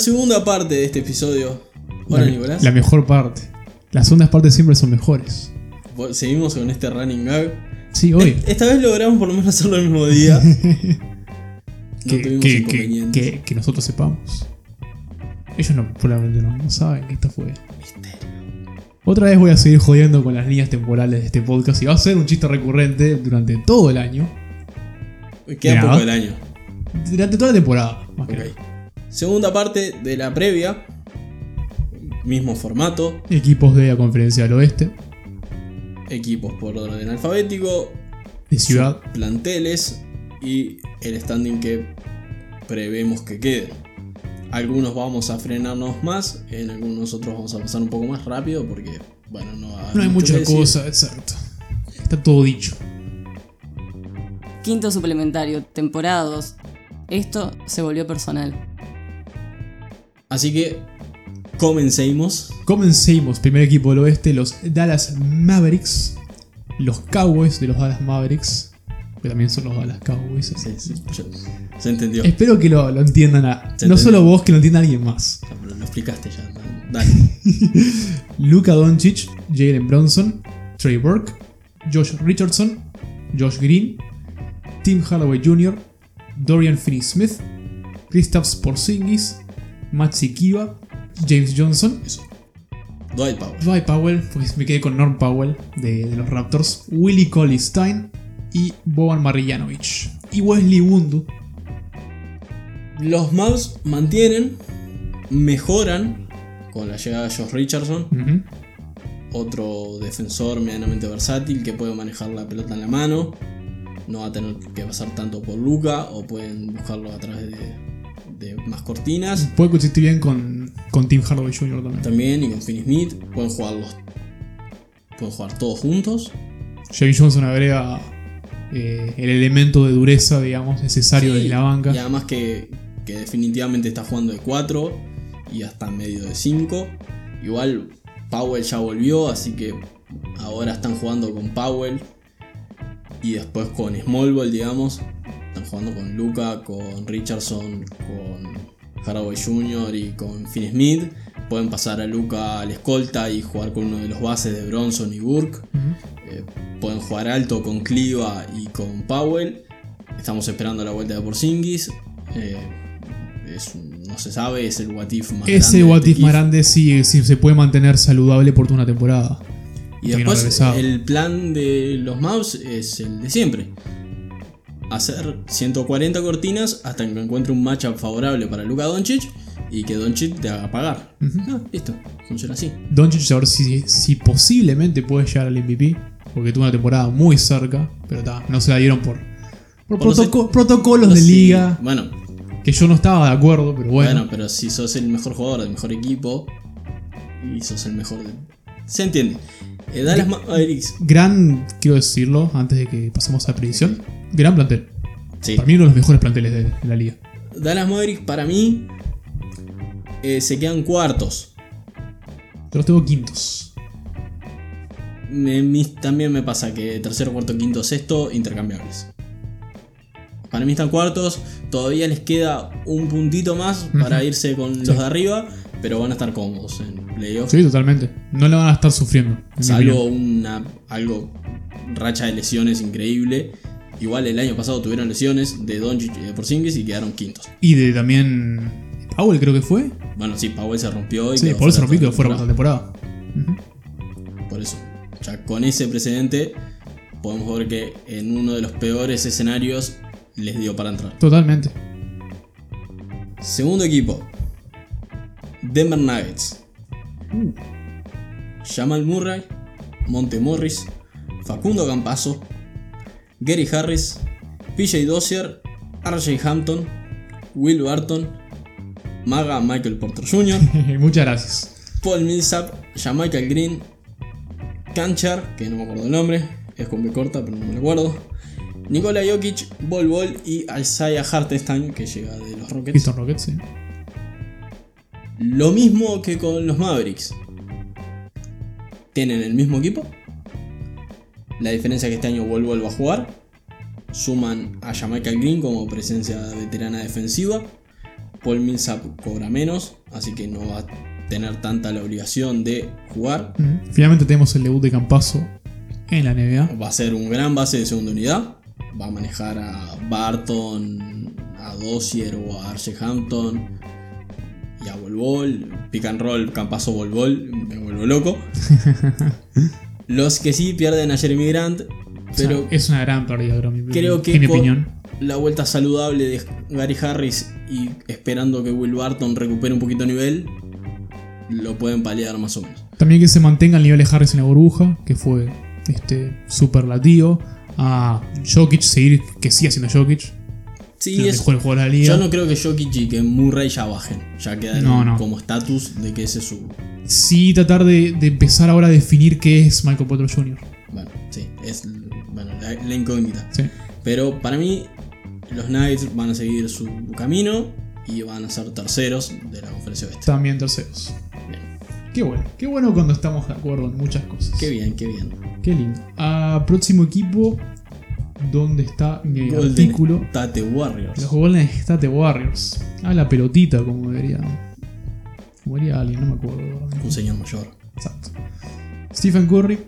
segunda parte de este episodio. Hola la, Nicolás. La mejor parte. Las segundas partes siempre son mejores. Seguimos con este running gag. Sí, hoy. E- Esta vez logramos por lo menos hacerlo el mismo día. No que, tuvimos que- inconvenientes. que- que nosotros sepamos. Ellos no, probablemente no, no saben que esto fue. Otra vez voy a seguir jodiendo con las líneas temporales de este podcast y va a ser un chiste recurrente durante todo el año. Queda poco del año. Durante toda la temporada, más que nada. Segunda parte de la previa. Mismo formato. Equipos de la conferencia del oeste, Equipos por orden alfabético. de ciudad. Planteles. Y el standing que prevemos que quede. Algunos vamos a frenarnos más. En algunos otros vamos a pasar un poco más rápido. Porque, bueno, no, va a haber No hay mucho mucha cosa, exacto. Está todo dicho. Quinto suplementario, temporada 2. Esto se volvió personal. Así que comencemos. Comencemos. Primer equipo del oeste, los Dallas Mavericks. Los Cowboys de los Dallas Mavericks. Que también son los Dallas Cowboys. Sí, sí, yo- se entendió. Espero que lo, lo entiendan a- no entendió. solo vos, que lo entienda alguien más. Pero lo explicaste ya. Dale. Luka Doncic, Jalen Bronson, Trey Burke, Josh Richardson, Josh Green, Tim Hardaway Jr., Dorian Finney-Smith, Kristaps Porzingis, Maxi Kiva, James Johnson, Eso. Dwight Powell. Dwight Powell, pues me quedé con Norm Powell de, de los Raptors, Willie Cauley Stein y Boban Marjanovic. Y Wesley Wundu. Los Mavs mantienen, mejoran con la llegada de Josh Richardson, otro defensor medianamente versátil que puede manejar la pelota en la mano. No va a tener que pasar tanto por Luca o pueden buscarlo a través de, de más cortinas. Puede coexistir bien con, con Tim Hardaway Jr. también. También y con Finney Smith pueden jugar los, pueden jugar todos juntos. James Johnson agrega eh, el elemento de dureza, digamos, necesario Sí, de la banca. Y además que, que definitivamente está jugando de 4 y hasta medio de 5. Igual Powell ya volvió, así que ahora están jugando con Powell y después con Small Ball, digamos. Están jugando con Luca, con Richardson, con Haraway Jr. y con Finn Smith. Pueden pasar a Luca al escolta y jugar con uno de los bases de Bronson y Burke. Eh, pueden jugar alto con Cliva y con Powell. Estamos esperando la vuelta de Porzingis. Eh, es un- no se sabe, es el what if más Ese grande este más grande sí, sí se puede mantener saludable por toda una temporada. Y no después el plan de los Mavs es el de siempre. Hacer 140 cortinas hasta que encuentre un matchup favorable para Luka Doncic y que Doncic te haga pagar. Ah, listo, funciona así. Doncic a ver si, si posiblemente puede llegar al MVP, porque tuvo una temporada muy cerca, pero ta, no se la dieron por, por Por los- protoco- protocolos de liga, Bueno, que yo no estaba de acuerdo, pero bueno. Bueno, pero si sos el mejor jugador del mejor equipo y sos el mejor de... Se entiende. Eh, Dallas Mavericks. Gran, quiero decirlo, antes de que pasemos a la predicción, gran plantel. Sí. Para mí uno de los mejores planteles de, de la liga. Dallas Mavericks para mí eh, se quedan cuartos. Yo los tengo quintos. Me- mis- también me pasa que tercero, cuarto, quinto, sexto, intercambiables. Para mí están cuartos, todavía les queda un puntito más para irse con los de arriba, pero van a estar cómodos en playoffs. Sí, totalmente. No le van a estar sufriendo. Salvo una algo racha de lesiones increíble. Igual el año pasado tuvieron lesiones de Doncic y de Porzingis y quedaron quintos. Y de también. Powell creo que fue. Bueno, sí, Powell se rompió y Sí, quedó por eso fuera rompí que toda la fuera por la temporada. Por eso. Ya con ese precedente podemos ver que en uno de los peores escenarios les dio para entrar. Totalmente. Segundo equipo. Denver Nuggets. Uh. Jamal Murray, Monte Morris, Facundo Campazo, Gary Harris, PJ Dozier, RJ Hampton, Will Barton, Maga Michael Porter Jr., Muchas gracias. Paul Millsap, Jamaica Green, Kanchar, que no me acuerdo el nombre, es con B corta, pero no me acuerdo, Nikola Jokic, Bol Bol y Isaiah Hartenstein, que llega de los Rockets. Houston Rockets, sí. Lo mismo que con los Mavericks. Tienen el mismo equipo. La diferencia es que este año Bol va a jugar. Suman a Jamaica Green como presencia veterana defensiva. Paul Millsap cobra menos, así que no va a tener tanta la obligación de jugar. Finalmente tenemos el debut de Campazo en la NBA. Va a ser un gran base de segunda unidad. Va a manejar a Barton, a Dossier o a Archie Hampton y a Volvol. Pick and roll, Campazo Volvol, me vuelvo loco. Los que sí pierden a Jeremy Grant, pero O sea, es una gran pérdida, creo, que en mi con opinión. la vuelta saludable de Gary Harris y esperando que Will Barton recupere un poquito de nivel, lo pueden paliar más o menos. También que se mantenga el nivel de Harris en la burbuja, que fue este superlativo. A Jokic seguir, que siga siendo Jokic. Sí, el es, mejor jugador de la liga. yo no creo que Jokic y que Murray ya bajen. Ya quedan No, no. como estatus de que ese es su. Sí, tratar de, de empezar ahora a definir qué es Michael Porter Jr. Bueno, sí, es bueno, la, la incógnita. Sí. Pero para mí, los Knights van a seguir su camino y van a ser terceros de la conferencia oeste. También terceros. Bien. Qué bueno, qué bueno cuando estamos de acuerdo en muchas cosas. Qué bien, qué bien. Qué lindo. Ah, próximo equipo, ¿dónde está mi Golden artículo? State Warriors. Los Golden State Warriors. Ah, la pelotita, como debería. Como diría alguien, no me acuerdo. Un señor mayor. Exacto. Stephen Curry,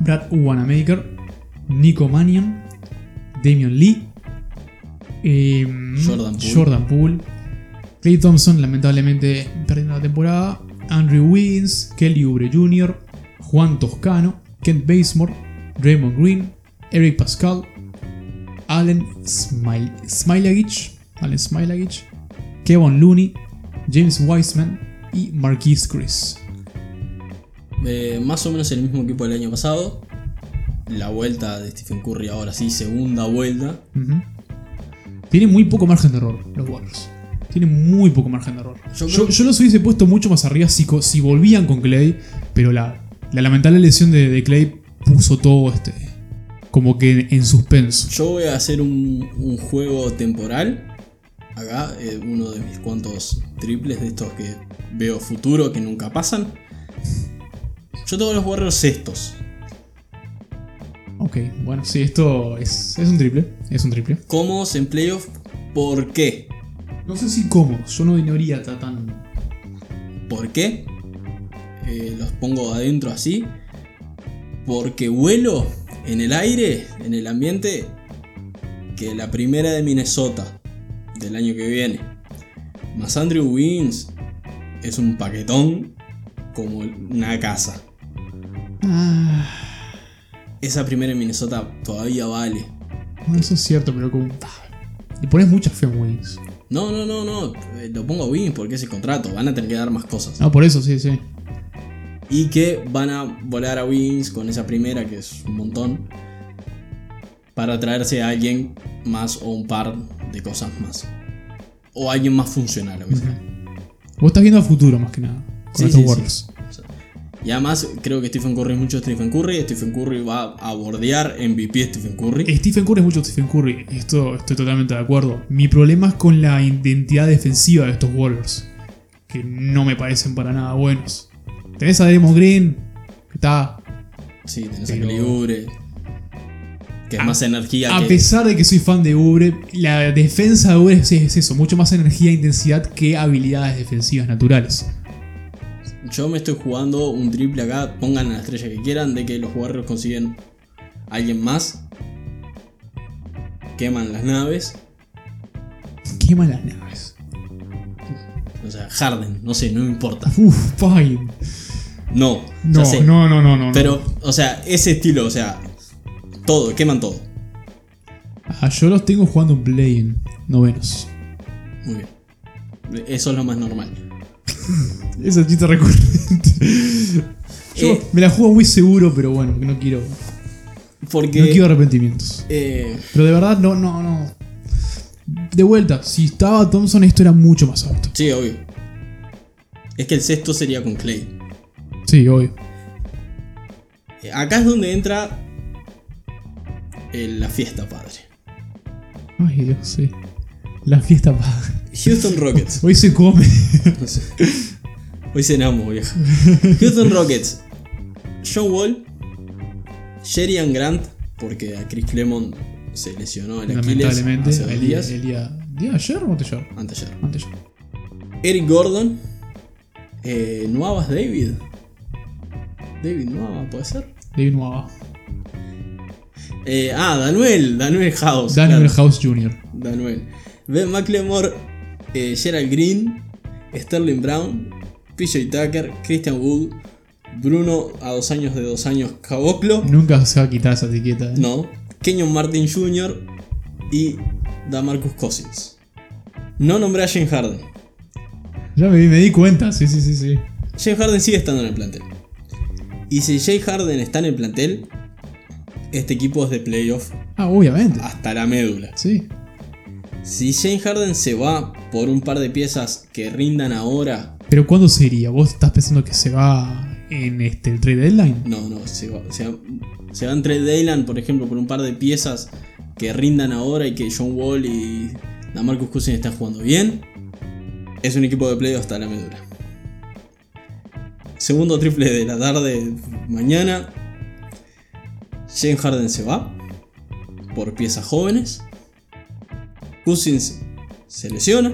Brad Wanamaker, Nico Mannion, Damian Lee, em, Jordan Poole. Jordan Poole, Clay Thompson, lamentablemente perdiendo la temporada, Andrew Wiggins, Kelly Oubre Jr., Juan Toscano, Kent Bazemore, Raymond Green, Eric Pascal, Allen Smilagich, Allen Smilagich, Kevin Looney, James Wiseman y Marquise Chris. Eh, más o menos el mismo equipo del año pasado. La vuelta de Stephen Curry ahora sí, segunda vuelta. Ujú. Tiene muy poco margen de error los Warriors. Tiene muy poco margen de error. Yo Yo, los hubiese puesto mucho más arriba si, si volvían con Clay, pero la, la lamentable lesión de, de Clay puso todo este como que en, en suspenso. Yo voy a hacer un, un juego temporal. Acá, eh, uno de mis cuantos triples de estos que veo futuro que nunca pasan. Yo tengo los Warriors sextos. Ok, bueno, sí, esto es, es un triple. Es un triple. Cómodos en playoff. ¿Por qué? No sé si cómodos, yo no iría tan. ¿Por qué? Eh, los pongo adentro así. Porque vuelo en el aire, en el ambiente, que la primera de Minnesota del año que viene, más Andrew Wiggins, es un paquetón como una casa. Ah, Esa primera en Minnesota todavía vale. bueno, eso es cierto, pero como. Le pones mucha fe a Wiggins. No, no, no, no. eh, Lo pongo a Wiggins porque es el contrato. Van a tener que dar más cosas. No, por eso, sí, sí. Y que van a volar a Wings con esa primera, que es un montón, para traerse a alguien más o un par de cosas más. O alguien más funcional. aunque sea. Vos estás viendo a futuro más que nada. Con Sí, estos sí, Y además creo que Stephen Curry es mucho Stephen Curry. Stephen Curry va a bordear MVP Stephen Curry. Stephen Curry es mucho Stephen Curry. Esto estoy totalmente de acuerdo. Mi problema es con la identidad defensiva de estos Warriors. Que no me parecen para nada buenos. Tenés a Draymond Green. Que está. Sí, tenés a Pero- Oubre, Que es más energía A que... pesar de que soy fan de Ubre, la defensa de Ubre es, es eso. Mucho más energía e intensidad que habilidades defensivas naturales. Yo me estoy jugando un triple acá, pongan a la estrella que quieran, de que los Warriors consiguen a alguien más. Queman las naves. Quema las naves. O sea, Harden, no sé, no me importa. Uf, fine. No, No, no, no, no, no. Pero, o sea, ese estilo, o sea, todo, queman todo. Ah, yo los tengo jugando en play en novenos. Muy bien. Eso es lo más normal. Ese chiste recurrente. Yo Eh. me la juego muy seguro, pero bueno, no quiero. Porque. No quiero arrepentimientos. eh, Pero de verdad, no, no, no. De vuelta, si estaba Thompson, esto era mucho más alto. sí, obvio. Es que el sexto sería con Clay. Sí, obvio. Eh, Acá es donde entra eh, la fiesta, padre. Ay, Dios, sí. La fiesta padre. Houston Rockets. Hoy se come. No sé. Hoy cenamos, vieja. Houston Rockets. John Wall. Sherian Grant. Porque a Chris Clemon se lesionó el Aquiles Lamentablemente, hace dos el día, días. el día, ¿día ayer o anteayer? Anteayer. Anteayer. Eric Gordon. Eh, Nuevas David. David Nueva, ¿puede ser? David Nueva. Eh, ah, Daniel, Daniel House. Daniel claro. House Jr. Daniel. Ben McLemore, eh, Gerald Green, Sterling Brown, PJ Tucker, Christian Wood, Bruno a dos años de dos años Caboclo, Nunca se va a quitar esa etiqueta. ¿eh? no, Kenyon Martin Jr. y Damarcus Cousins. No nombré a James Harden. Ya me, me di cuenta, sí, sí, sí, sí. James Harden sigue estando en el plantel. Y si James Harden está en el plantel, este equipo es de playoff Ah, obviamente. hasta la médula. Sí. Si James Harden se va por un par de piezas que rindan ahora, Pero ¿cuándo se iría? ¿Vos estás pensando que se va en este, el trade deadline? no, no, se va, se va, se va en trade deadline, por ejemplo, por un par de piezas que rindan ahora y que John Wall y Marcus Cousins están jugando bien, es un equipo de playoff hasta la médula. Segundo triple de la tarde mañana. James Harden se va por piezas jóvenes. Cousins se lesiona.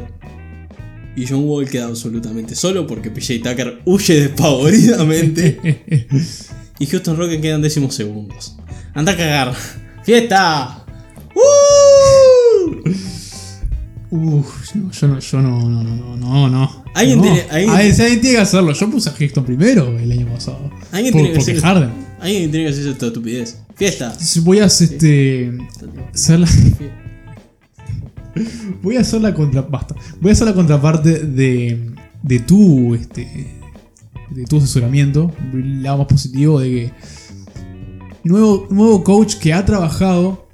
Y John Wall queda absolutamente solo porque PJ Tucker huye despavoridamente. y Houston Rockets quedan décimos segundos. Anda a cagar. ¡Fiesta! ¡Uh! Uf, no, yo no, yo no, no, no, no, no. Alguien no. tiene- alguien- A ver, si alguien tiene que hacerlo. Yo puse a Houston primero el año pasado. Alguien Por- tiene que hacer- Harden. Alguien tiene que hacer esta estupidez. ¡Fiesta! Voy a hacer este. Hacer la, voy a hacer la contra, basta. Voy a hacer la contraparte de, de tu este de tu asesoramiento, el lado más positivo de que nuevo, nuevo coach que ha trabajado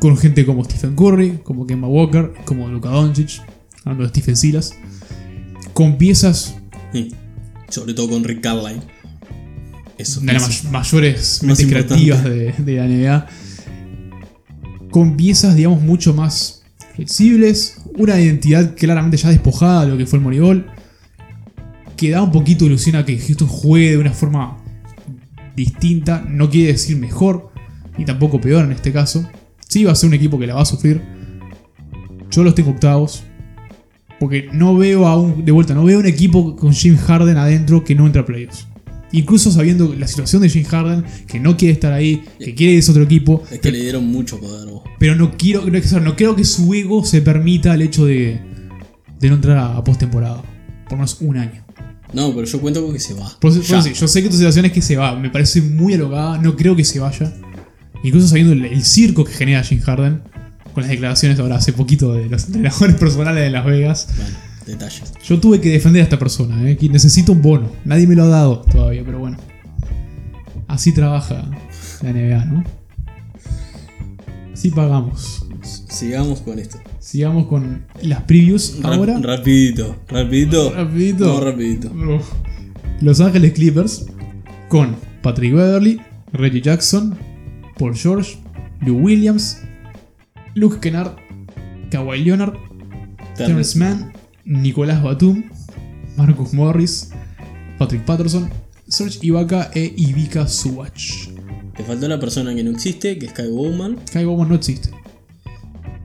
con gente como Stephen Curry, como Kemba Walker, como Luka Doncic, hablando de Stephen Silas, con piezas Sí. Sobre todo con Rick Carlisle. Eso de las es- may- mayores más mentes creativas de, de la NBA. Con piezas, digamos, mucho más flexibles. Una identidad claramente ya despojada de lo que fue el Moneyball. Que da un poquito de ilusión a que Houston juegue de una forma distinta. No quiere decir mejor, ni tampoco peor en este caso. Sí va a ser un equipo que la va a sufrir. Yo los tengo octavos. Porque no veo aún, de vuelta, no veo un equipo con Jim Harden adentro que no entra a playoffs. Incluso sabiendo la situación de Jim Harden, que no quiere estar ahí, que quiere irse a otro equipo, Es que le dieron mucho poder, vos. pero no quiero, no, es que, no creo que su ego se permita el hecho de, de no entrar a, postemporada. Por menos un año. No, pero yo cuento con que se va. Por sí, yo sé que tu situación es que se va, me parece muy alocada, no creo que se vaya. Incluso sabiendo el, el circo que genera Jim Harden, con las declaraciones ahora hace poquito de los entrenadores personales de Las Vegas. Bueno, detalles. Yo tuve que defender a esta persona, ¿eh? que necesito un bono. Nadie me lo ha dado todavía, pero bueno. Así trabaja la NBA, ¿no? Así pagamos. Sigamos con esto. Sigamos con las previews Ra- ahora. Rapidito, rapidito. Rapidito. No, rapidito. Uf. Los Ángeles Clippers con Patrick Beverly, Reggie Jackson, Paul George, Lou Williams, Luke Kennard, Kawhi Leonard, Terrence Mann, Nicolás Batum, Marcus Morris, Patrick Patterson, Serge Ibaka e Ivica Subach. Te faltó la persona que no existe, que es Kai Bowman, Kai Bowman no existe.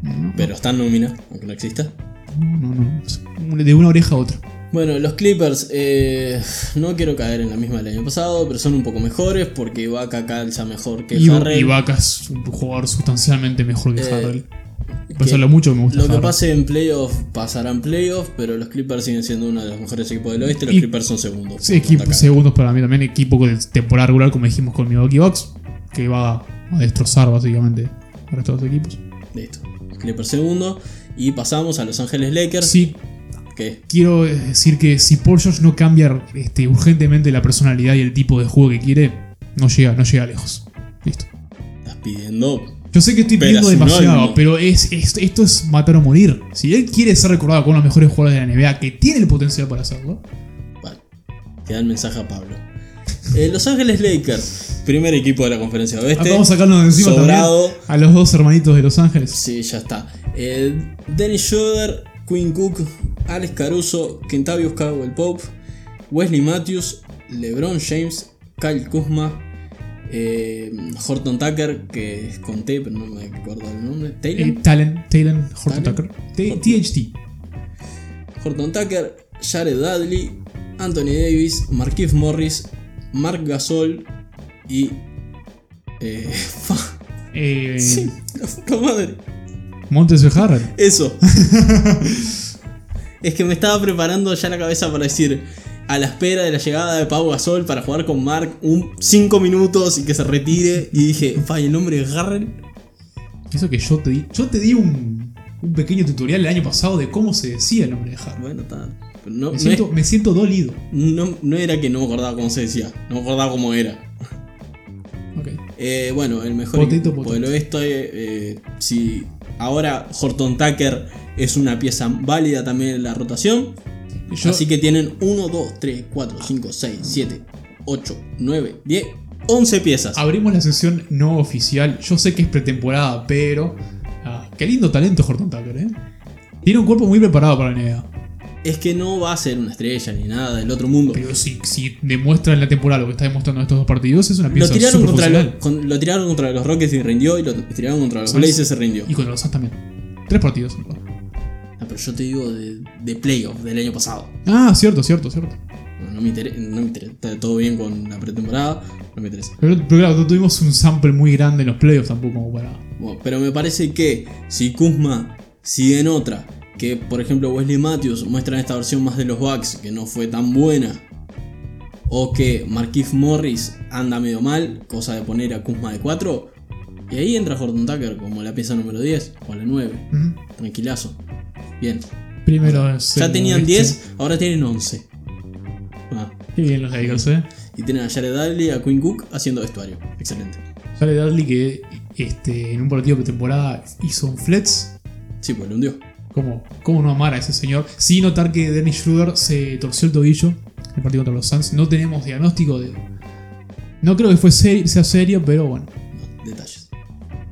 No, pero está en nómina, aunque no exista. no, no, no. De una oreja a otra. Bueno, los Clippers, eh, no quiero caer en la misma del año pasado, pero son un poco mejores porque Ibaka calza mejor que Harrell. Ibaka es un jugador sustancialmente mejor que Eh, Harrell. Que Por eso lo mucho que me gusta Lo que pase en playoff pasará en playoff, pero los Clippers siguen siendo uno de los mejores equipos del oeste. Los Y- Clippers son segundos. Sí, por equipo, atacar. segundos para mí también. Equipo de temporada regular, como dijimos con Milwaukee Bucks, que va a destrozar básicamente de los equipos. Listo. Clippers segundo. Y pasamos a Los Ángeles Lakers. Sí, Que quiero decir que si Paul George no cambia este, urgentemente la personalidad y el tipo de juego que quiere, no llega, no llega lejos. Listo. estás pidiendo. Yo sé que estoy pidiendo demasiado, pero es, es- esto es matar o morir. Si él quiere ser recordado como uno de los mejores jugadores de la NBA, que tiene el potencial para hacerlo, Vale. Te da el mensaje a Pablo. Eh, los Ángeles Lakers. Primer equipo de la conferencia oeste. acá vamos a sacarnos de encima sobrado. también a los dos hermanitos de Los Ángeles. Sí, ya está. Eh, Dennis Schroeder, Quinn Cook, Alex Caruso, Kentavious Caldwell Pope, Wesley Matthews, LeBron James, Kyle Kuzma, eh, Horton Tucker, que conté, pero no me acuerdo el nombre. Taylor. Eh, Talent, Talent, Horton Talent. Tucker. THT. Horton Tucker, Jared Dudley, Anthony Davis, Marquise Morris, Mark Gasol y. Eh, Eh, sí, la puta madre. Montes. Eso. es que me estaba preparando ya la cabeza para decir. A la espera de la llegada de Pau Gasol para jugar con Mark un 5 minutos y que se retire. Y dije, fa, ¿y el nombre de Harrell. Eso que yo te di. Yo te di un, un pequeño tutorial el año pasado de cómo se decía el nombre de Harrell. Bueno, está. No, Me no siento, es- me siento dolido. no- no era que no me acordaba cómo se decía, no me acordaba cómo era. Ok. Eh, bueno, el mejor Potato, equipo potato. del oeste, eh, si ahora Horton Tucker es una pieza válida también en la rotación. Yo- Así que tienen 1, 2, 3, 4, 5, 6, 7, 8, 9, 10, 11 piezas. Abrimos la sesión no oficial. Yo sé que es pretemporada, pero. ah, qué lindo talento Horton Tucker, ¿eh? Tiene un cuerpo muy preparado para la NBA. Es que no va a ser una estrella ni nada del otro mundo. Pero si, si demuestra en la temporada lo que está demostrando en estos dos partidos, es una Lo pieza tiraron, súper contra los, con- lo tiraron contra los Rockets y rindió, y lo tiraron contra los. Blazers y rindió. Y contra los Suns también. Tres partidos. Ah, pero yo te digo de, de playoff del año pasado. Ah, cierto, cierto, cierto. No, no me interesa, no me interesa. Está todo bien con la pretemporada, no me interesa. Pero, pero claro, no tuvimos un sample muy grande en los playoffs tampoco como para. Bueno, pero me parece que si Kuzma sigue en otra, que por ejemplo Wesley Matthews muestra en esta versión más de los Bucks, que no fue tan buena, o que Marquise Morris anda medio mal, cosa de poner a Kuzma de 4, y ahí entra Horton Tucker como la pieza número 10 o la 9, Ujú. tranquilazo. Bien. Primero es Ya tenían oeste. 10, ahora tienen 11. Ah, Qué bien los Lakers, eh. y tienen a Jared Dudley, a Quinn Cook haciendo vestuario. Excelente. Sale Dudley que este, en un partido de temporada hizo un flex. Sí, pues lo hundió. ¿Cómo, ¿Cómo no amar a ese señor? Sin notar que Dennis Schroeder se torció el tobillo en el partido contra los Suns. No tenemos diagnóstico de. No creo que fue seri- sea serio, pero bueno. Detalles.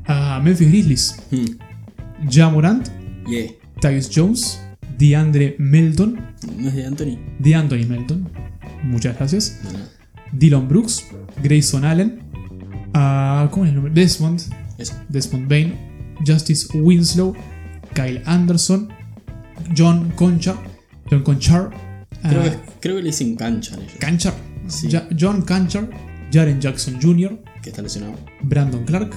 A Memphis Grizzlies. Hmm. Ja Morant, Yeah. Tyus Jones, DeAndre Melton, ¿No es de Anthony? DeAnthony Melton. Muchas gracias. No, no. Dylan Brooks, Grayson Allen, ah, ¿cómo es el nombre? Desmond, Eso. Desmond Bain, Justice Winslow, Kyle Anderson, John Concha, John Conchar, Creo, ah, que, creo que le dicen cancha a ellos. Canchar, Sí. Ja- John Canchar, Jaren Jackson Jr., Que está lesionado. Brandon Clark,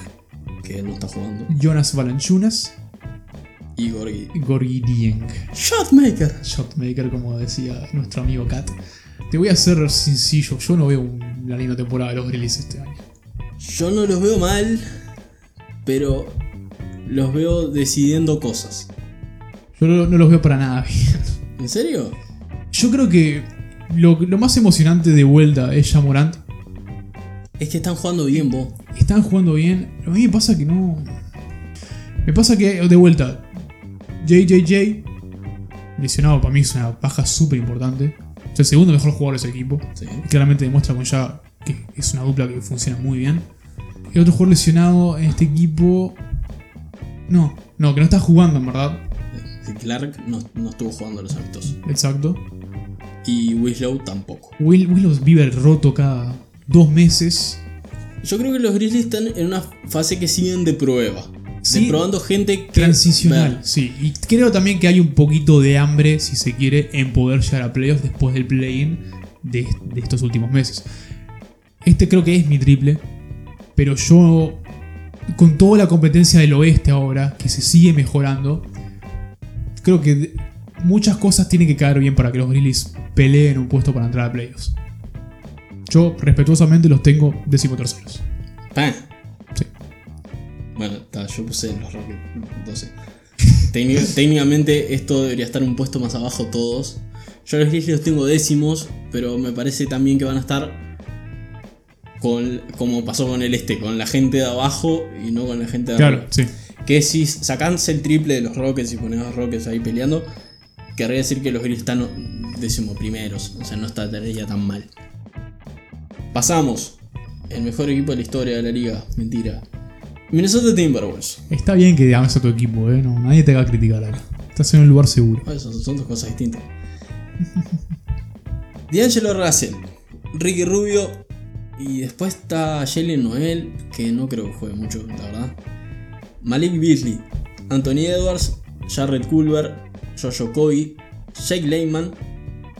Que no está jugando. Jonas Valanciunas, Y Gorgi. Gorgie Dieng. Shotmaker. Shotmaker, como decía nuestro amigo Kat. Te voy a ser sencillo, yo no veo una linda temporada de los Grizzlies este año. Yo no los veo mal. Pero los veo decidiendo cosas. Yo no, no los veo para nada bien. ¿En serio? Yo creo que lo, lo más emocionante de vuelta es Jamorant. Es que están jugando bien vos. Están jugando bien. A mí me pasa que no. Me pasa que, de vuelta, JJJ, lesionado para mí es una baja súper importante. Es el segundo mejor jugador de ese equipo. Sí. Claramente demuestra con ya que es una dupla que funciona muy bien. Y otro jugador lesionado en este equipo. No, no, que no está jugando en verdad. Clark no, no estuvo jugando los amistosos. Exacto. Y Winslow tampoco. Will, Willows vive roto cada dos meses. Yo creo que los Grizzlies están en una fase que siguen de prueba. Sí. probando gente que. Transicional, sí. Y creo también que hay un poquito de hambre, si se quiere, en poder llegar a playoffs después del play-in de, de estos últimos meses. Este creo que es mi triple. Pero yo, con toda la competencia del oeste ahora, que se sigue mejorando, creo que muchas cosas tienen que caer bien para que los Grizzlies peleen un puesto para entrar a playoffs. Yo, respetuosamente, los tengo decimoterceros. Pa. Yo puse los Rockets 12. Técnic- técnicamente esto debería estar un puesto más abajo todos. Yo los Grizzlies los tengo décimos, pero me parece también que van a estar con, como pasó con el este, con la gente de abajo y no con la gente de Claro, arriba. sí. Que si sacándose el triple de los Rockets y pones a los Rockets ahí peleando, querría decir que los Grizzlies están décimo primeros, o sea, no está ya tan mal. Pasamos. El mejor equipo de la historia de la liga. Mentira. Minnesota Timberwolves. Está bien que ames a tu equipo, ¿eh? No, nadie te va a criticar acá. Estás en un lugar seguro. Son, son dos cosas distintas. D'Angelo Russell, Ricky Rubio y después está Jalen Noel, que no creo que juegue mucho, la verdad. Malik Beasley, Anthony Edwards, Jared Culver, Jojo Coy, Jake Lehman,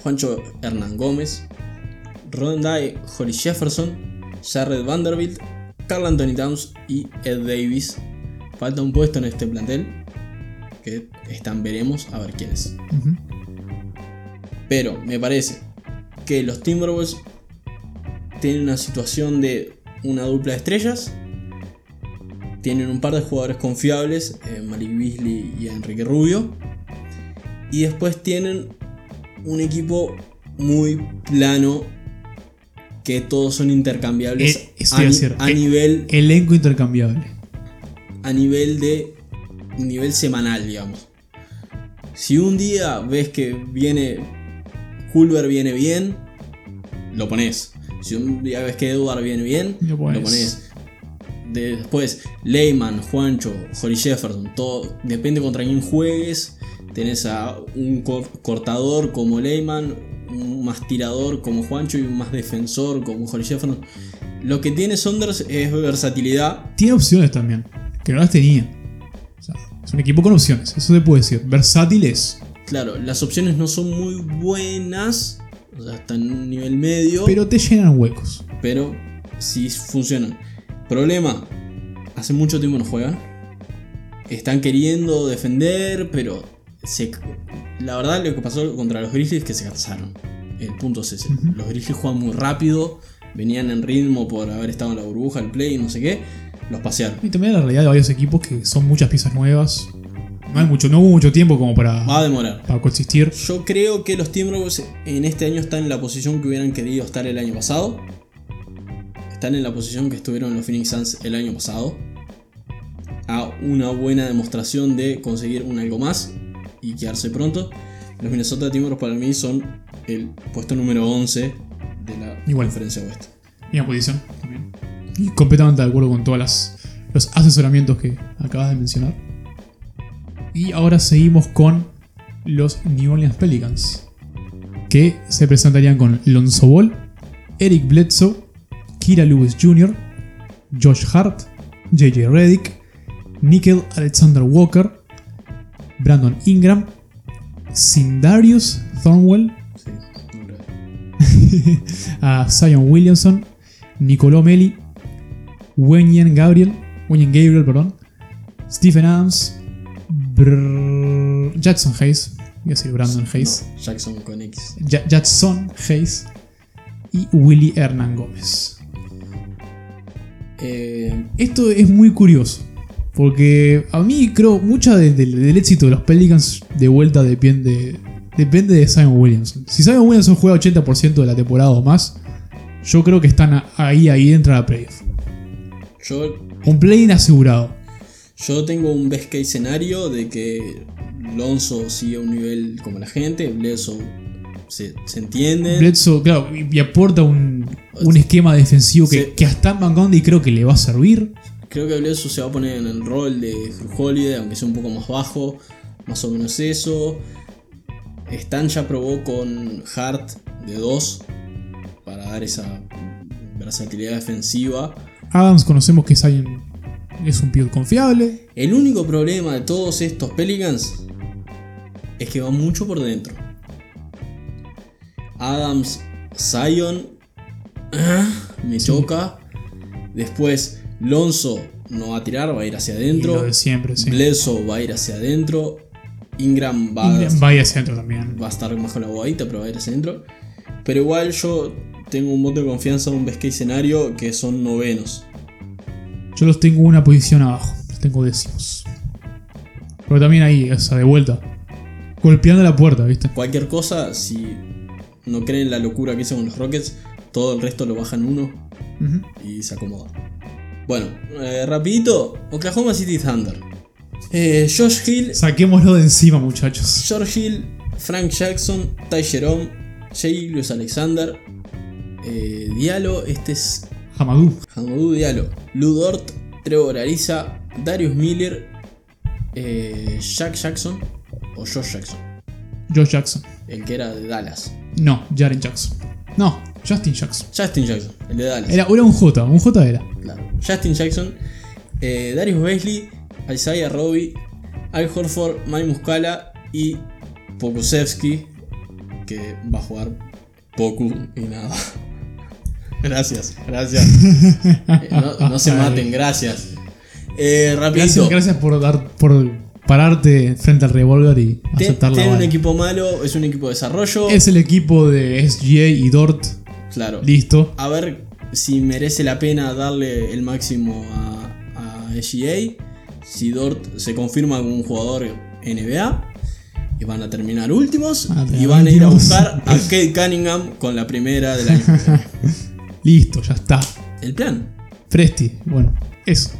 Juancho Hernán Gómez, Rondai Holly Jefferson, Jared Vanderbilt, Carl Anthony Towns y Ed Davis. Falta un puesto en este plantel que están, veremos a ver quién es. Pero me parece que los Timberwolves tienen una situación de una dupla de estrellas. Tienen un par de jugadores confiables, eh, Malik Beasley y Enrique Rubio. Y después tienen un equipo muy plano que todos son intercambiables Eh, a, a ni- decir, a eh, nivel, Elenco intercambiable. a nivel de nivel semanal, digamos. Si un día ves que viene Culver viene bien, lo pones. Si un día ves que Edward viene bien, Lo pones. Después, Leyman, Juancho, Holly Jefferson, todo depende contra quién juegues. Tenés a un co- cortador como Leyman, más tirador como Juancho y un más defensor como Holly Jefferson. Lo que tiene Saunders es versatilidad. Tiene opciones también, que no las tenía. O sea, es un equipo con opciones, eso se puede decir. Versátil es. Claro, las opciones no son muy buenas, o sea, están en un nivel medio, Pero te llenan huecos. pero sí funcionan. Problema, hace mucho tiempo no juegan. Están queriendo defender, pero se- la verdad lo que pasó contra los Grizzlies es que se cansaron. El punto es ese. Los Grizzlies juegan muy rápido, venían en ritmo por haber estado en la burbuja, el play, no sé qué. Los pasearon. Y también la realidad de varios equipos que son muchas piezas nuevas. No hay mucho, no hubo mucho tiempo como para, Va a demorar. para coexistir. Yo creo que los Timberwolves en este año están en la posición que hubieran querido estar el año pasado. Están en la posición que estuvieron los Phoenix Suns el año pasado. A una buena demostración de conseguir un algo más y quedarse pronto. Los Minnesota Timberwolves para mí son el puesto número 11 de la Igual. conferencia oeste. Misma posición también. Y completamente de acuerdo con todos los asesoramientos que acabas de mencionar. Y ahora seguimos con los New Orleans Pelicans. Que se presentarían con Lonzo Ball, Eric Bledsoe, Kira Lewis Jr., Josh Hart, JJ Redick, Nickel Alexander Walker, Brandon Ingram, Sindarius Thornwell, Sí, número- a Zion Williamson, Nicolò Meli, Wenyen Gabriel, Wenyen Gabriel, perdón, Stephen Adams, Jackson Hayes, voy a decir Brandon Hayes, no, Jackson con X. Ja- Jackson Hayes y Willy Hernán Gómez. Eh, Esto es muy curioso. Porque a mí creo mucho de- de- del éxito de los Pelicans de vuelta depende, depende de Simon Williamson. Si Simon Williamson juega 80% de la temporada o más, yo creo que están ahí, ahí dentro de la playoff. yo Un play-in asegurado. Yo tengo un best case escenario de que Lonzo sigue a un nivel como la gente, Bledsoe se, se entiende. Bledsoe, claro, y, y aporta un, un esquema defensivo que, Sí. que a Stan Van Gundy creo que le va a servir. Creo que Bledsoe se va a poner en el rol de Holiday, aunque sea un poco más bajo, más o menos eso. Stan ya probó con Hart de 2 para dar esa versatilidad defensiva. Adams conocemos que es alguien. Es un pivot confiable. El único problema de todos estos Pelicans es que va mucho por dentro. Adams, Zion, me choca. Después, Lonzo no va a tirar, va a ir hacia Y adentro. lo de siempre, sí. Bledsoe va a ir hacia adentro. Ingram va, Ingram va hacia adentro también. va a estar más con la bobadita, pero va a ir hacia adentro. Pero igual yo tengo un voto de confianza en un best case escenario que son novenos. Yo los tengo una posición abajo. Los tengo décimos. Pero también ahí, esa de vuelta. Golpeando la puerta, ¿viste? Cualquier cosa, si no creen la locura que hizo con los Rockets, todo el resto lo bajan uno y se acomoda. Bueno, eh, rapidito, Oklahoma City Thunder. Eh, Josh Hill, Saquémoslo de encima, muchachos. George Hill, Frank Jackson, Ty Jerome, Jay Lewis Alexander, eh, Diallo, este es Hamadou. Hamadou Diallo, Lou Dort, Trevor Ariza, Darius Miller, eh, Jack Jackson o Josh Jackson, Josh Jackson. el que era de Dallas. No, Jaren Jackson. No, Justin Jackson. Justin Jackson, el de Dallas. Era, era un J, un J era. Claro. Justin Jackson, eh, Darius Beasley, Isaiah Roby, Al Horford, Mike Muscala y Pokusevski, que va a jugar Poku y nada. Gracias, gracias. Eh, No, no se maten, gracias. Eh, rapidito. Gracias, gracias por dar por pararte frente al revólver y Te- aceptar la Tiene un equipo malo, es un equipo de desarrollo. Es el equipo de SGA y Dort. Claro. Listo. A ver si merece la pena darle el máximo a, a SGA. Si Dort se confirma como un jugador NBA. Y van a terminar últimos. Y van a ir a buscar a Kate Cunningham con la primera del año. Listo, ya está. El plan. Presti, bueno, eso.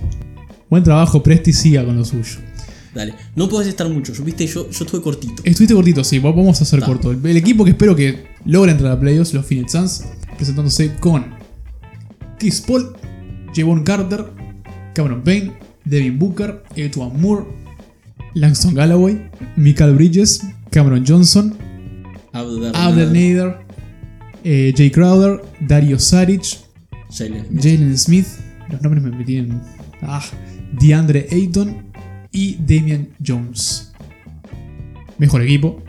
Buen trabajo, Presti, siga con lo suyo. Dale. No puedes estar mucho. Yo, viste, yo, yo estuve cortito. Estuviste cortito, sí, va- vamos a hacer corto. El, el equipo que espero que logre entrar a playoffs, los Phoenix Suns, presentándose con Chris Paul, Javon Carter, Cameron Payne, Devin Booker, Edwin Moore, Langston Galloway, Michael Bridges, Cameron Johnson, Abdel Nader, eh, Jay Crowder, Dario Saric, Jalen Smith. Jalen Smith, los nombres me metían. Ah, DeAndre Ayton y Damian Jones. Mejor equipo.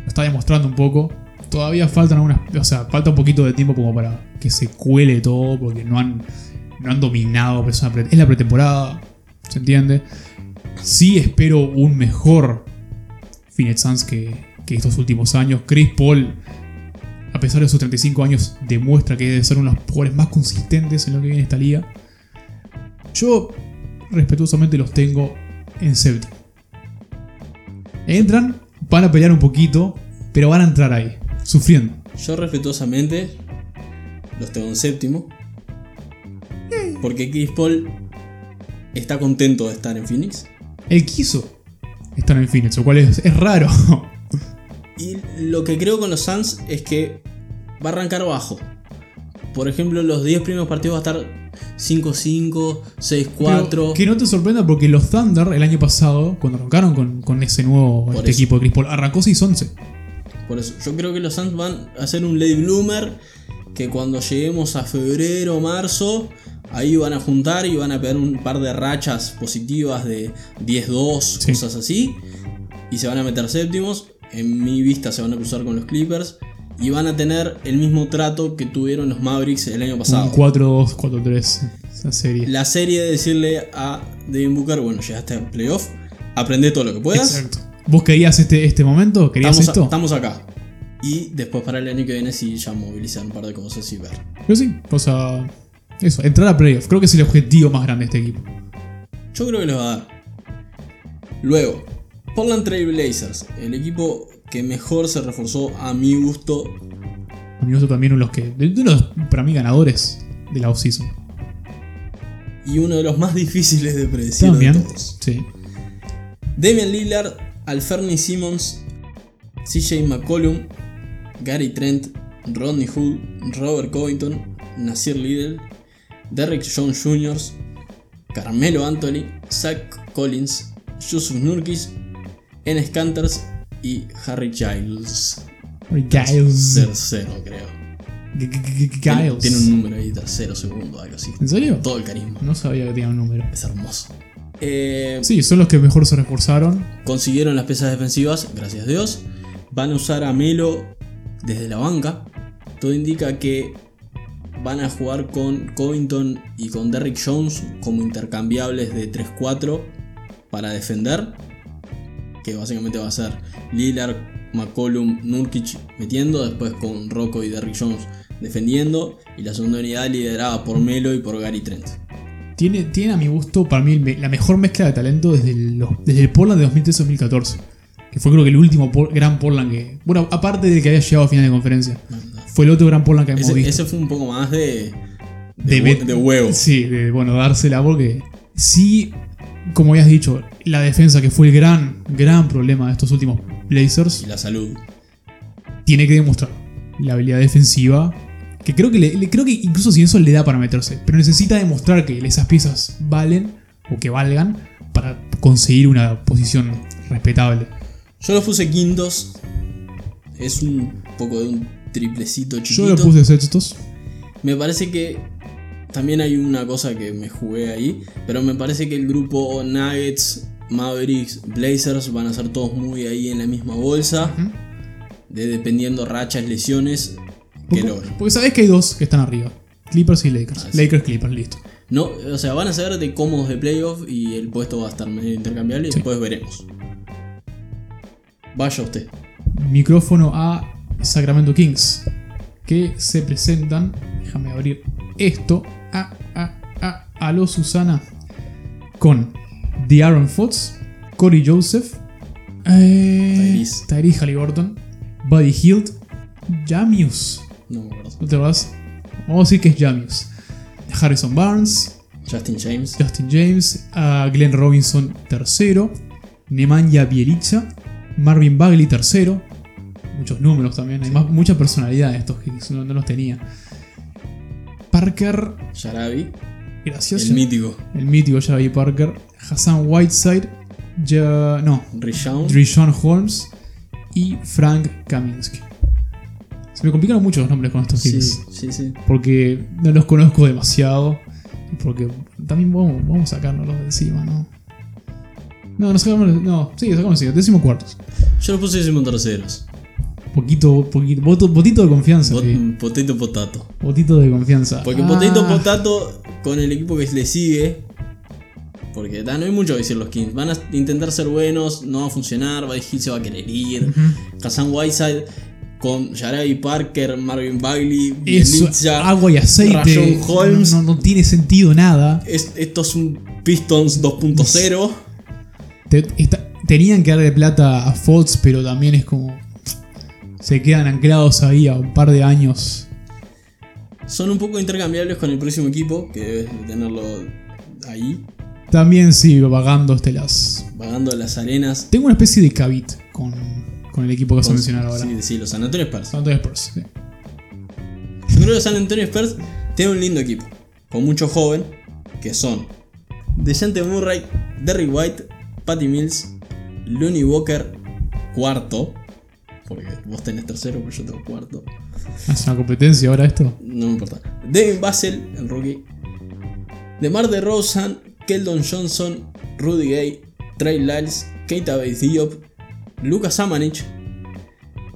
Lo está demostrando un poco. Todavía faltan algunas. O sea, falta un poquito de tiempo como para que se cuele todo. Porque no han, no han dominado. es la pretemporada. ¿Se entiende? Sí espero un mejor Phoenix Suns que, que estos últimos años. Chris Paul a pesar de sus 35 años, demuestra que debe ser uno de los jugadores más consistentes en lo que viene esta liga. Yo, respetuosamente, los tengo en séptimo. Entran, van a pelear un poquito, pero van a entrar ahí, sufriendo. Yo respetuosamente los tengo en séptimo. Porque Chris Paul está contento de estar en Phoenix. Él quiso estar en Phoenix, lo cual es, es raro. Y lo que creo con los Suns es que va a arrancar bajo. Por ejemplo, los 10 primeros partidos va a estar 5-5, 6-4. Pero que no te sorprenda porque los Thunder el año pasado, cuando arrancaron con, con ese nuevo este equipo de Chris Paul, arrancó 6-11. Por eso, yo creo que los Suns van a ser un late bloomer. Que cuando lleguemos a febrero o marzo, ahí van a juntar y van a pegar un par de rachas positivas de 10-2, Sí. cosas así. Y se van a meter séptimos. En mi vista se van a cruzar con los Clippers. Y van a tener el mismo trato que tuvieron los Mavericks el año pasado. Un 4-2, 4-3, esa serie. La serie de decirle a Devin Booker, bueno, llegaste al playoff, aprende todo lo que puedas. Exacto. ¿Vos querías este, este momento? ¿Querías Estamos, a- esto? estamos acá. Y después para el año que viene sí ya movilizar un par de cosas y ver. Pero sí, o sea, eso, entrar a playoff. Creo que es el objetivo más grande de este equipo. Yo creo que les va a dar. Luego, Portland Trail Blazers, el equipo que mejor se reforzó a mi gusto. A mí me gusta también uno de los que, de de los, para mí, ganadores de la offseason. Y uno de los más difíciles de predecir de También, todos. sí. Damian Lillard, Alferni Simmons, CJ McCollum, Gary Trent, Rodney Hood, Robert Covington, Nasir Liddell, Derrick Jones Jr., Carmelo Anthony, Zach Collins, Yusuf Nurkic, Enes Canters y Harry Giles. Giles. Tercero, creo. G- G- G- Tiene, Giles. tiene un número ahí, tercero, segundo, algo así. ¿En serio? Todo el carisma. No sabía que tenía un número. Es hermoso. Eh, Sí, son los que mejor se reforzaron. consiguieron las piezas defensivas, gracias a Dios. Van a usar a Melo desde la banca. Todo indica que van a jugar con Covington y con Derrick Jones como intercambiables de 3-4 para defender. Que básicamente va a ser Lillard, McCollum, Nurkic metiendo, después con Rocco y Derrick Jones defendiendo. Y la segunda unidad liderada por Melo y por Gary Trent. Tiene, a mi gusto, para mí, la mejor mezcla de talento desde el, desde de 2013-2014. Que fue creo que el último por- gran Portland que... Bueno, aparte del que había llegado a final de conferencia. Fue el otro gran Portland que hemos Ese, visto. ese fue un poco más de, De huevo. Sí, de bueno, dársela porque sí, como habías dicho, la defensa que fue el gran, gran problema de estos últimos Blazers, Y la salud. tiene que demostrar la habilidad defensiva. Que creo que, le- le- creo que incluso si eso le da para meterse, pero necesita demostrar que esas piezas valen o que valgan para conseguir una posición respetable. Yo los puse quintos. Es un poco de un triplecito Yo chiquito. lo puse sextos. Me parece que también hay una cosa que me jugué ahí. Pero me parece que el grupo Nuggets, Mavericks, Blazers van a ser todos muy ahí en la misma bolsa. de dependiendo rachas, lesiones, que Porque, porque sabés que hay dos que están arriba. Clippers y Lakers. Ah, sí. Lakers, Clippers, listo. No, o sea, van a ser de cómodos de playoff y el puesto va a estar medio intercambiable y Sí. después veremos. Vaya usted. Micrófono a Sacramento Kings. Que se presentan. Déjame abrir esto. A, a, a, a lo Susana. Con The Aaron Fox. Corey Joseph. Eh, Tyrese. Halliburton. Buddy Hield. Jamius. No me acuerdo. ¿No te vas? Vamos a decir que es Jamius. Harrison Barnes. Justin James. Justin James, a Glenn Robinson tercero, Nemanja Bielica, Marvin Bagley tercero, muchos números también, hay más, mucha personalidad en estos que no, no los tenía. Parker, Sharabi. gracias. El mítico. el mítico Javi Parker, Hassan Whiteside, ya, no. Drishon Holmes y Frank Kaminsky. Se me complicaron mucho los nombres con estos Sí, Kings. sí, sí. porque no los conozco demasiado. Porque también vamos, vamos a sacárnoslos de encima, ¿no? No, no sacamos. No, sí, sacamos encima. Décimo cuartos. Yo los puse decimos terceros. Poquito, poquito. Voto, votito de confianza. Bot- sí. Potato potato. Votito de confianza. Porque Ah, Potato Potato con el equipo que le sigue. Porque da, no hay mucho que decir los Kings. Van a intentar ser buenos, no va a funcionar. Buddy Hill se va a querer ir. Hassan Whiteside con Jarabi Parker, Marvin Bagley, Eso, agua y aceite. Rayon Holmes. No, no- no tiene sentido nada. Es- esto es un Pistons 2.0. Te- tenían que darle plata a Fox, pero también es como. Se quedan anclados ahí a un par de años. Son un poco intercambiables con el próximo equipo, que debes de tenerlo ahí, También sigo pagando este las. vagando las arenas. Tengo una especie de cabit con, con el equipo que vas a mencionar ahora. Sí, sí, los San Antonio Spurs. San Antonio Spurs, sí. Yo creo que San Antonio Spurs tiene un lindo equipo, con mucho joven, que son DeJounte Murray, Derrick White, Patty Mills, Looney Walker, cuarto, porque vos tenés tercero, pero yo tengo cuarto, ¿Es una competencia ahora esto? no me importa. Devin Basel, el rookie, DeMar DeRozan, Keldon Johnson, Rudy Gay, Trey Lyles, Keita Bates Diop, Lucas Amanich,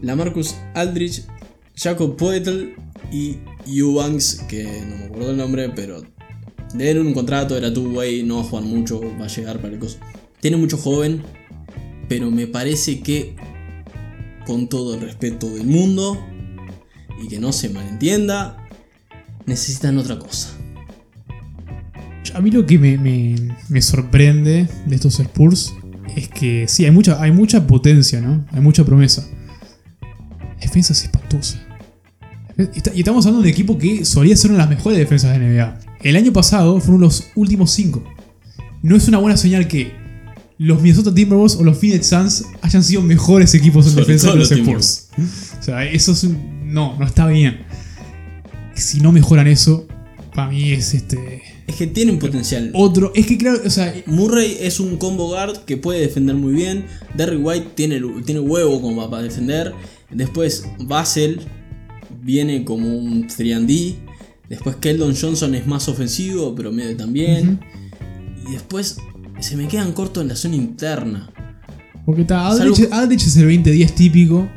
Lamarcus Aldridge, Jacob Poeltl y Eubanks, que no me acuerdo el nombre, pero deben un contrato, era two way, no va a jugar mucho, va a llegar para el coso. Tiene mucho joven, pero me parece que, con todo el respeto del mundo, y que no se malentienda, necesitan otra cosa. A mí lo que me, sorprende de estos Spurs es que sí, hay mucha, hay mucha potencia, ¿no? Hay mucha promesa. La defensa es espantosa. Y estamos hablando de un equipo que solía ser una de las mejores defensas de NBA. El año pasado fueron los últimos cinco. No es una buena señal que los Minnesota Timberwolves o los Phoenix Suns hayan sido mejores equipos en Sobre defensa que los los Spurs. O sea, eso es un. No, no está bien. Si no mejoran eso, para mí es este. Es que tienen potencial. Otro. Es que claro, o sea, Murray es un combo guard que puede defender muy bien. Derrick White tiene, tiene huevo como para defender. Después Basel viene como un 3D. Después Keldon Johnson es más ofensivo, pero medio también. Y después se me quedan cortos en la zona interna. porque está. Aldrich, es el 20-10 típico.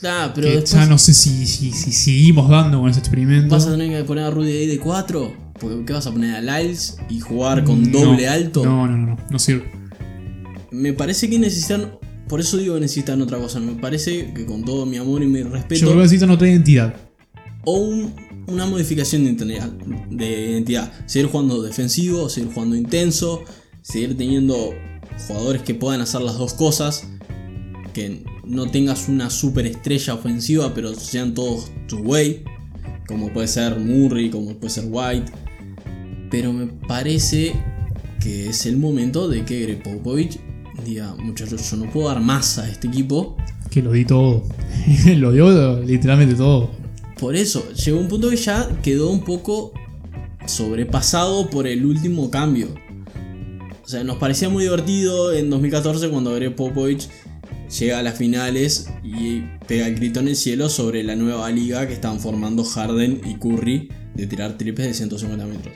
Claro, pero que después ya no sé si, si, si seguimos dando con ese experimento. vas a tener que poner a Rudy ahí de 4. Porque ¿qué vas a poner a Lyles y jugar con No, doble alto? No, no, no, no, no sirve. Me parece que necesitan. Por eso digo que necesitan otra cosa. Me parece que con todo mi amor y mi Yo respeto. creo que necesitan otra identidad. o un- una modificación de identidad, de identidad. Seguir jugando defensivo, seguir jugando intenso, seguir teniendo jugadores que puedan hacer las dos cosas. Que no tengas una superestrella ofensiva, pero sean todos tu way. Como puede ser Murray, como puede ser White. Pero me parece que es el momento de que Greg Popovich diga, muchachos, yo no puedo dar más a este equipo. Que lo di todo. lo dio literalmente todo. Por eso, llegó un punto que ya quedó un poco sobrepasado por el último cambio. O sea, nos parecía muy divertido en 2014 cuando Greg Popovich llega a las finales y pega el grito en el cielo sobre la nueva liga que están formando Harden y Curry de tirar triples de 150 metros.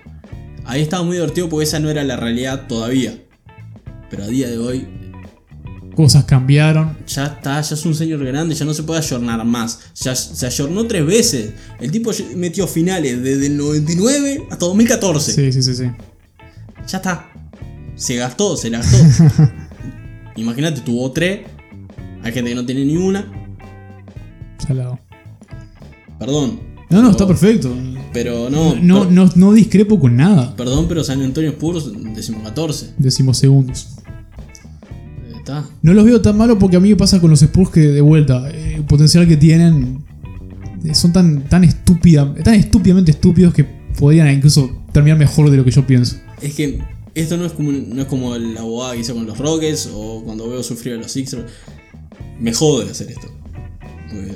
Ahí estaba muy divertido porque esa no era la realidad todavía. Pero a día de hoy Cosas cambiaron. Ya está, ya es un señor grande, ya no se puede ayornar más. Ya se ayornó tres veces. El tipo metió finales desde el 99 hasta 2014. Sí, sí, sí, sí. Ya está. Se gastó, se la gastó. Imagínate, tuvo tres. Hay gente que no tiene ni una. Salado. Perdón. No, no, pero- está perfecto. Pero no. No, per- no, no discrepo con nada. Perdón, pero San Antonio Spurs, décimo 14. Decimos segundos. Está. No los veo tan malos porque a mí me pasa con los Spurs que de vuelta, eh, el potencial que tienen eh, son tan, tan, estúpida, tan estúpidamente estúpidos que podrían incluso terminar mejor de lo que yo pienso. Es que esto no es como, no es como la abogada que hizo con los Rockets o cuando veo sufrir a los Sixers. Me jode hacer esto. Porque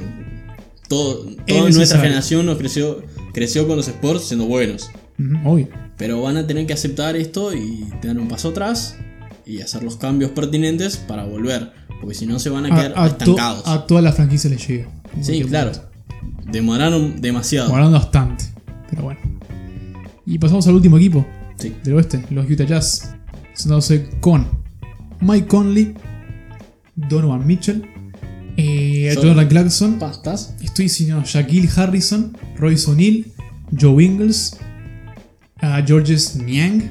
todo, toda nuestra necesario. generación nos creció, creció con los sports siendo buenos. Ujú, obvio. Pero van a tener que aceptar esto y dar un paso atrás y hacer los cambios pertinentes para volver. Porque si no se van a quedar A, to- estancados. a toda la franquicia les llega. Sí, claro. Demoraron demasiado. Demorando bastante. Pero bueno. Y pasamos al último equipo Sí. del oeste, los Utah Jazz. Sentándose con Mike Conley, Donovan Mitchell, eh, Jordan. Clarkson, Pastas. Estoy diciendo Shaquille Harrison, Royce O'Neal, Joe Ingles, a Georges Niang,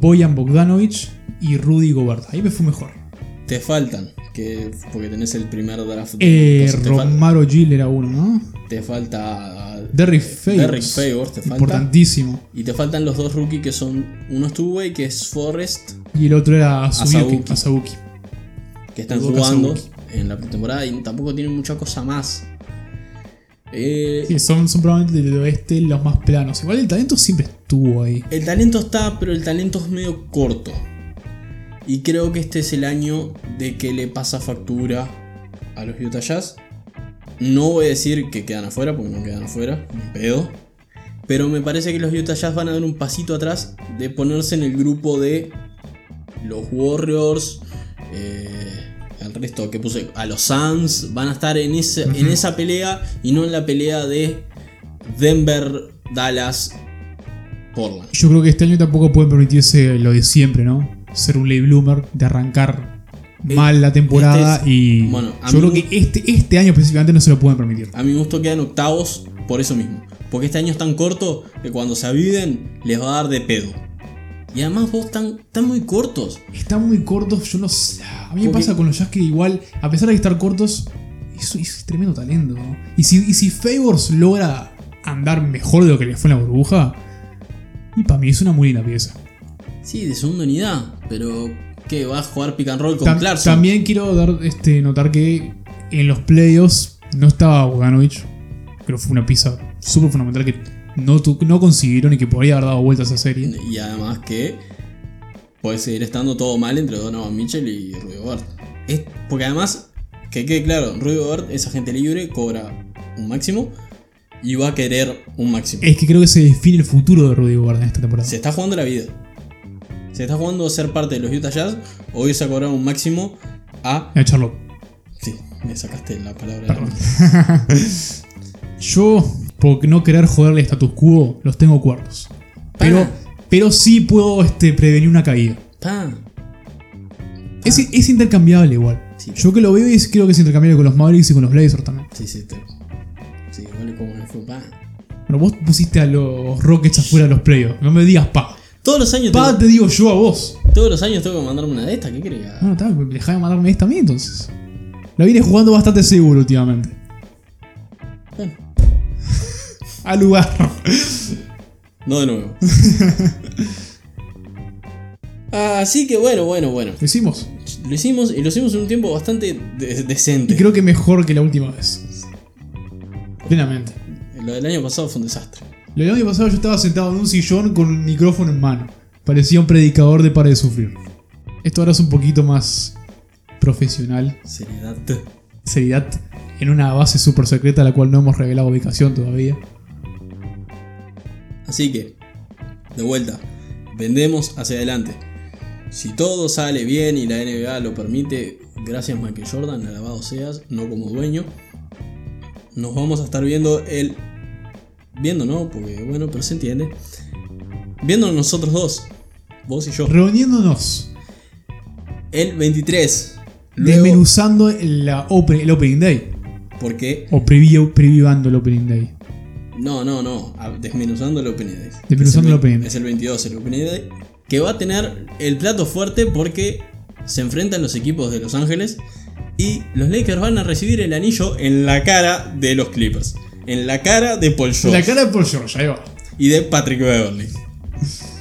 Boyan Bogdanovic y Rudy Gobert. Ahí me fue mejor. Te faltan. Que, porque tenés el primer draft. Eh, Romaro Gill era uno, ¿no? te falta. Derrick eh, Favors. Derrick Favors te falta. Importantísimo. Y te faltan los dos rookies que son. Uno es Two-Way, que es Forrest, Y el otro era Asuyuki. Asabuki. Que están jugando Asabuki. en la pretemporada y tampoco tienen mucha cosa más. Eh, Sí, son, son probablemente del oeste los más planos. Igual el talento siempre estuvo ahí. El talento está, pero el talento es medio corto. Y creo que este es el año de que le pasa factura a los Utah Jazz. No voy a decir que quedan afuera, porque no quedan afuera, ni pedo. Pero me parece que los Utah Jazz van a dar un pasito atrás de ponerse en el grupo de los Warriors, eh, el resto que puse, a los Suns. Van a estar en, ese, en esa pelea y no en la pelea de Denver, Dallas, Portland. Yo creo que este año tampoco pueden permitirse lo de siempre, ¿no? Ser un late bloomer, de arrancar Eh, mal la temporada este es- y bueno, yo creo que este, este año específicamente no se lo pueden permitir. A mi gusto quedan octavos por eso mismo. Porque este año es tan corto que cuando se aviven les va a dar de pedo. Y además vos están, están muy cortos. Están muy cortos, yo no sé. A mí me pasa con los Jazz que igual, a pesar de estar cortos, es, es tremendo talento. ¿no? Y si, y si Favors logra andar mejor de lo que le fue en la burbuja, y para mí es una muy linda pieza. Sí, de segunda unidad. Pero ¿qué? ¿Va a jugar pick and roll con Tam- Clarkson? también quiero dar, este, notar que en los playoffs no estaba Bogdanovich. Creo que fue una pieza súper fundamental que no, no consiguieron y que podría haber dado vuelta a esa serie. Y además que puede seguir estando todo mal entre Donovan Mitchell y Rudy Gobert. Es, porque además, que quede claro, Rudy Gobert es agente libre, cobra un máximo y va a querer un máximo. Es que creo que se define el futuro de Rudy Gobert en esta temporada. Se está jugando la vida. Se está jugando a ser parte de los Utah Jazz o irse a cobrar un máximo a. A Charlotte. Sí, me sacaste la palabra. de la Perdón. Yo, por no querer joderle el status quo, los tengo cuartos. Pero, pero sí puedo este, prevenir una caída. Pa. Es, es intercambiable igual. Sí. Yo que lo veo y creo que es intercambiable con los Mavericks y con los Blazers también. Sí, sí, te- Sí, vale como fue. Pa. Bueno, vos pusiste a los Rockets afuera de los playoffs. No me digas pa. Todos los años Pa tengo, te digo yo a vos. todos los años tengo que mandarme una de estas, ¿qué crees? Bueno, está, dejá de mandarme esta a mí entonces. La vine jugando bastante seguro últimamente. Bueno, Al lugar. no de nuevo. Así que bueno, bueno, bueno. Lo hicimos. Lo hicimos y lo hicimos en un tiempo bastante de- Y decente. creo que mejor que la última vez. Plenamente. Lo del año pasado fue un desastre. El año pasado yo estaba sentado en un sillón con un micrófono en mano. Parecía un predicador de Pare de Sufrir. Esto ahora es un poquito más profesional. Seriedad. Seriedad en una base súper secreta a la cual no hemos revelado ubicación todavía. Así que, de vuelta, vendemos hacia adelante. Si todo sale bien y la NBA lo permite, gracias Michael Jordan, alabado seas, no como dueño, nos vamos a estar viendo el... Viendo, ¿no? Porque bueno, pero se entiende. Viendo nosotros dos, vos y yo, Reuniéndonos. el 23 Luego, Desmenuzando la open- el Opening Day. porque. O preview, previewando el Opening Day. No, no, no. a- Desmenuzando el Opening Day. Desmenuzando Es el Opening Day. Es el 22 el Opening Day. Que va a tener el plato fuerte porque se enfrentan los equipos de Los Ángeles. Y los Lakers van a recibir el anillo en la cara de los Clippers. En la cara de Paul George. La cara de Paul George, ahí va. Y de Patrick Beverly.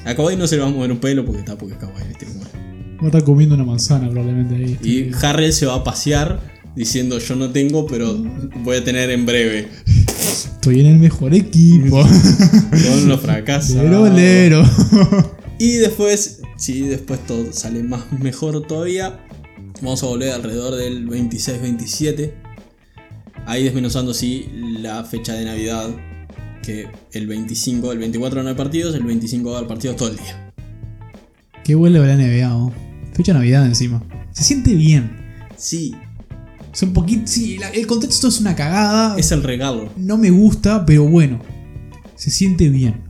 A Kawhi no se le va a mover un pelo porque está porque es Kawhi, ¿viste? Va a estar comiendo una manzana probablemente ahí. Y Harrell se va a pasear diciendo yo no tengo, pero voy a tener en breve. Estoy en el mejor equipo. Con los fracasos. lero, lero. Y después, si después todo sale más mejor todavía, vamos a volver alrededor del 26-27. Ahí desmenuzando sí la fecha de Navidad, que el 25, el 24 no hay partidos, el 25 va a haber partidos todo el día. Qué vuelve la NBA. Fecha de Navidad encima. Se siente bien. Sí, Es un poquito. Sí, la- el contexto es una cagada. es el regalo. No me gusta, pero bueno. Se siente bien.